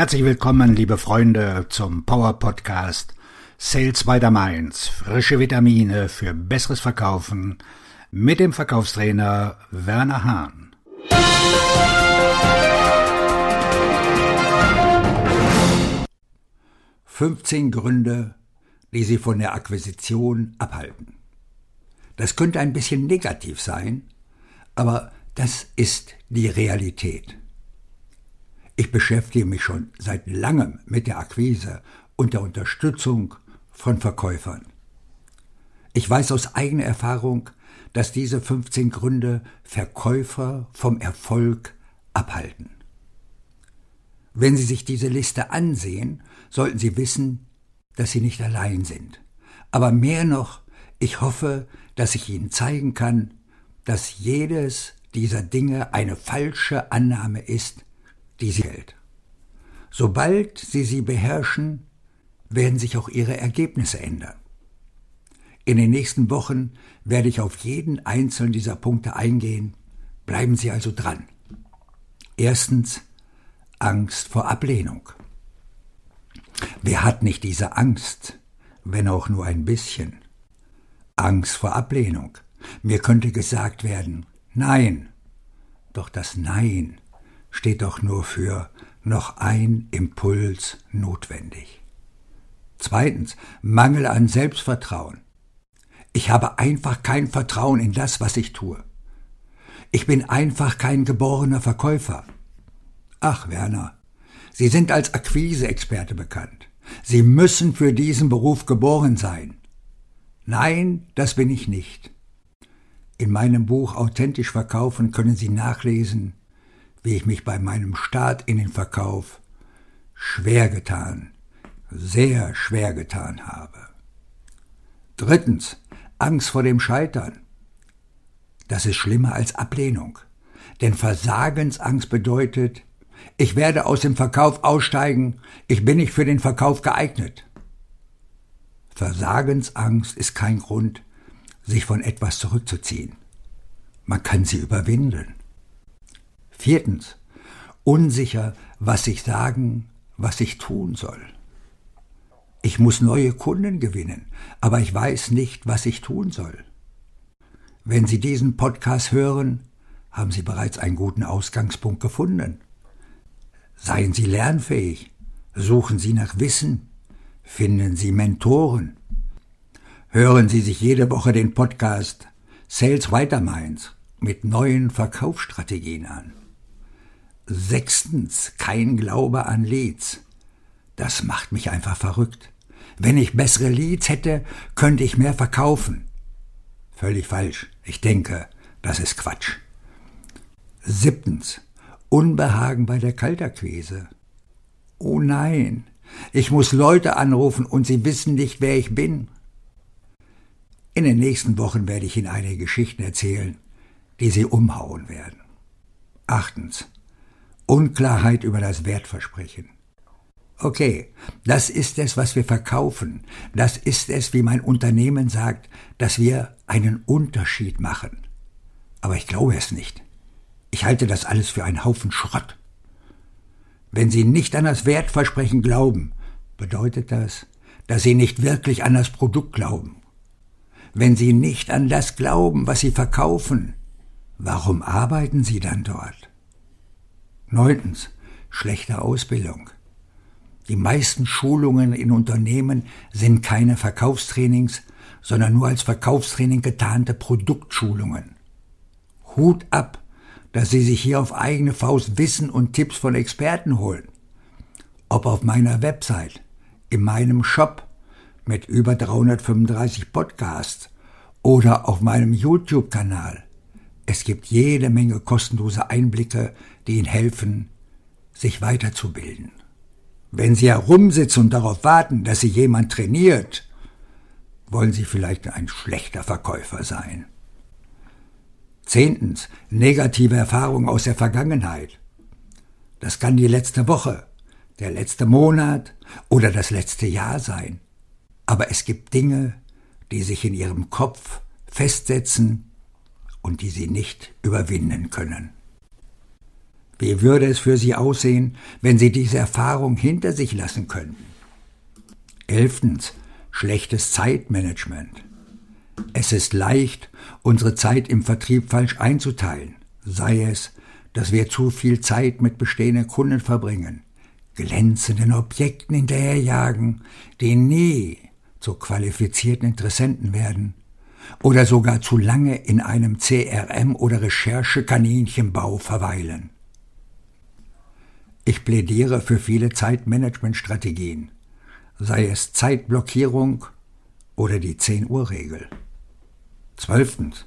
Herzlich willkommen, liebe Freunde, zum Power Podcast Sales by the Mainz. Frische Vitamine für besseres Verkaufen mit dem Verkaufstrainer Werner Hahn. Fünfzehn Gründe, die Sie von der Akquisition abhalten. Das könnte ein bisschen negativ sein, aber das ist die Realität. Ich beschäftige mich schon seit langem mit der Akquise und der Unterstützung von Verkäufern. Ich weiß aus eigener Erfahrung, dass diese 15 Gründe Verkäufer vom Erfolg abhalten. Wenn Sie sich diese Liste ansehen, sollten Sie wissen, dass Sie nicht allein sind. Aber mehr noch, ich hoffe, dass ich Ihnen zeigen kann, dass jedes dieser Dinge eine falsche Annahme ist, die sie hält. Sobald sie sie beherrschen, werden sich auch ihre Ergebnisse ändern. In den nächsten Wochen werde ich auf jeden einzelnen dieser Punkte eingehen. Bleiben Sie also dran. Erstens Angst vor Ablehnung. Wer hat nicht diese Angst, wenn auch nur ein bisschen? Angst vor Ablehnung. Mir könnte gesagt werden, nein. Doch das Nein steht doch nur für noch ein Impuls notwendig. Zweitens, Mangel an Selbstvertrauen. Ich habe einfach kein Vertrauen in das, was ich tue. Ich bin einfach kein geborener Verkäufer. Ach, Werner, Sie sind als Akquiseexperte bekannt. Sie müssen für diesen Beruf geboren sein. Nein, das bin ich nicht. In meinem Buch Authentisch verkaufen können Sie nachlesen, wie ich mich bei meinem Start in den Verkauf schwer getan, sehr schwer getan habe. Drittens, Angst vor dem Scheitern. Das ist schlimmer als Ablehnung. Denn Versagensangst bedeutet, ich werde aus dem Verkauf aussteigen, ich bin nicht für den Verkauf geeignet. Versagensangst ist kein Grund, sich von etwas zurückzuziehen. Man kann sie überwinden. Viertens. Unsicher, was ich sagen, was ich tun soll. Ich muss neue Kunden gewinnen, aber ich weiß nicht, was ich tun soll. Wenn Sie diesen Podcast hören, haben Sie bereits einen guten Ausgangspunkt gefunden. Seien Sie lernfähig, suchen Sie nach Wissen, finden Sie Mentoren. Hören Sie sich jede Woche den Podcast Sales Weiterminds mit neuen Verkaufsstrategien an. Sechstens, kein Glaube an Leads. Das macht mich einfach verrückt. Wenn ich bessere Leads hätte, könnte ich mehr verkaufen. Völlig falsch. Ich denke, das ist Quatsch. Siebtens, Unbehagen bei der Kalterquise. Oh nein, ich muss Leute anrufen und sie wissen nicht, wer ich bin. In den nächsten Wochen werde ich Ihnen einige Geschichten erzählen, die Sie umhauen werden. Achtens, Unklarheit über das Wertversprechen. Okay, das ist es, was wir verkaufen. Das ist es, wie mein Unternehmen sagt, dass wir einen Unterschied machen. Aber ich glaube es nicht. Ich halte das alles für einen Haufen Schrott. Wenn Sie nicht an das Wertversprechen glauben, bedeutet das, dass Sie nicht wirklich an das Produkt glauben. Wenn Sie nicht an das glauben, was Sie verkaufen, warum arbeiten Sie dann dort? Neuntens, schlechte Ausbildung. Die meisten Schulungen in Unternehmen sind keine Verkaufstrainings, sondern nur als Verkaufstraining getarnte Produktschulungen. Hut ab, dass Sie sich hier auf eigene Faust Wissen und Tipps von Experten holen. Ob auf meiner Website, in meinem Shop mit über 335 Podcasts oder auf meinem YouTube-Kanal. Es gibt jede Menge kostenlose Einblicke, die Ihnen helfen, sich weiterzubilden. Wenn Sie herumsitzen und darauf warten, dass Sie jemand trainiert, wollen Sie vielleicht ein schlechter Verkäufer sein. Zehntens, negative Erfahrungen aus der Vergangenheit. Das kann die letzte Woche, der letzte Monat oder das letzte Jahr sein. Aber es gibt Dinge, die sich in Ihrem Kopf festsetzen und die sie nicht überwinden können. Wie würde es für Sie aussehen, wenn Sie diese Erfahrung hinter sich lassen könnten? Elftens. Schlechtes Zeitmanagement. Es ist leicht, unsere Zeit im Vertrieb falsch einzuteilen. Sei es, dass wir zu viel Zeit mit bestehenden Kunden verbringen, glänzenden Objekten hinterherjagen, die nie zu qualifizierten Interessenten werden, oder sogar zu lange in einem CRM oder Recherchekaninchenbau verweilen. Ich plädiere für viele Zeitmanagementstrategien, sei es Zeitblockierung oder die 10-Uhr-Regel. Zwölftens.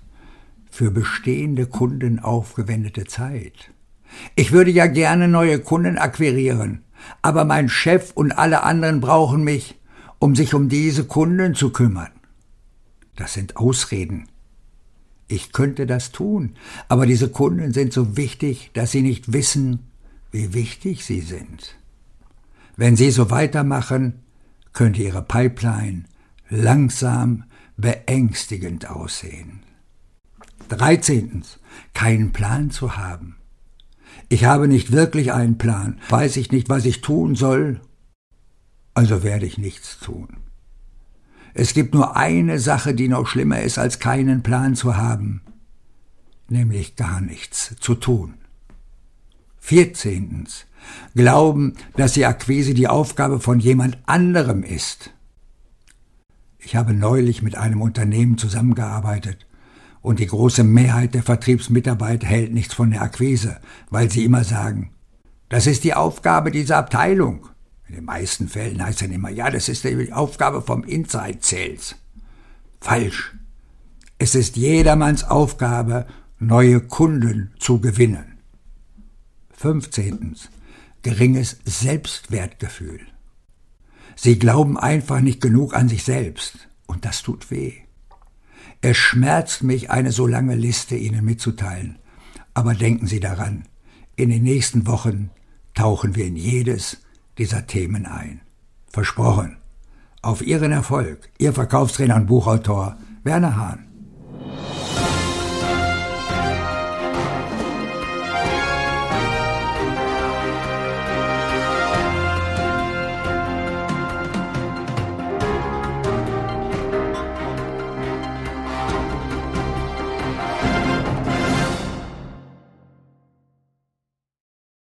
Für bestehende Kunden aufgewendete Zeit. Ich würde ja gerne neue Kunden akquirieren, aber mein Chef und alle anderen brauchen mich, um sich um diese Kunden zu kümmern. Das sind Ausreden. Ich könnte das tun, aber diese Kunden sind so wichtig, dass sie nicht wissen, wie wichtig sie sind. Wenn sie so weitermachen, könnte ihre Pipeline langsam beängstigend aussehen. Dreizehntens. Keinen Plan zu haben. Ich habe nicht wirklich einen Plan, weiß ich nicht, was ich tun soll, also werde ich nichts tun. Es gibt nur eine Sache, die noch schlimmer ist, als keinen Plan zu haben, nämlich gar nichts zu tun. Vierzehntens. Glauben, dass die Akquise die Aufgabe von jemand anderem ist. Ich habe neulich mit einem Unternehmen zusammengearbeitet und die große Mehrheit der Vertriebsmitarbeiter hält nichts von der Akquise, weil sie immer sagen, das ist die Aufgabe dieser Abteilung. In den meisten Fällen heißt dann immer, ja, das ist die Aufgabe vom Inside Sales. Falsch. Es ist jedermanns Aufgabe, neue Kunden zu gewinnen. 15. Geringes Selbstwertgefühl. Sie glauben einfach nicht genug an sich selbst, und das tut weh. Es schmerzt mich, eine so lange Liste Ihnen mitzuteilen, aber denken Sie daran, in den nächsten Wochen tauchen wir in jedes dieser Themen ein. Versprochen. Auf Ihren Erfolg, Ihr Verkaufstrainer und Buchautor Werner Hahn.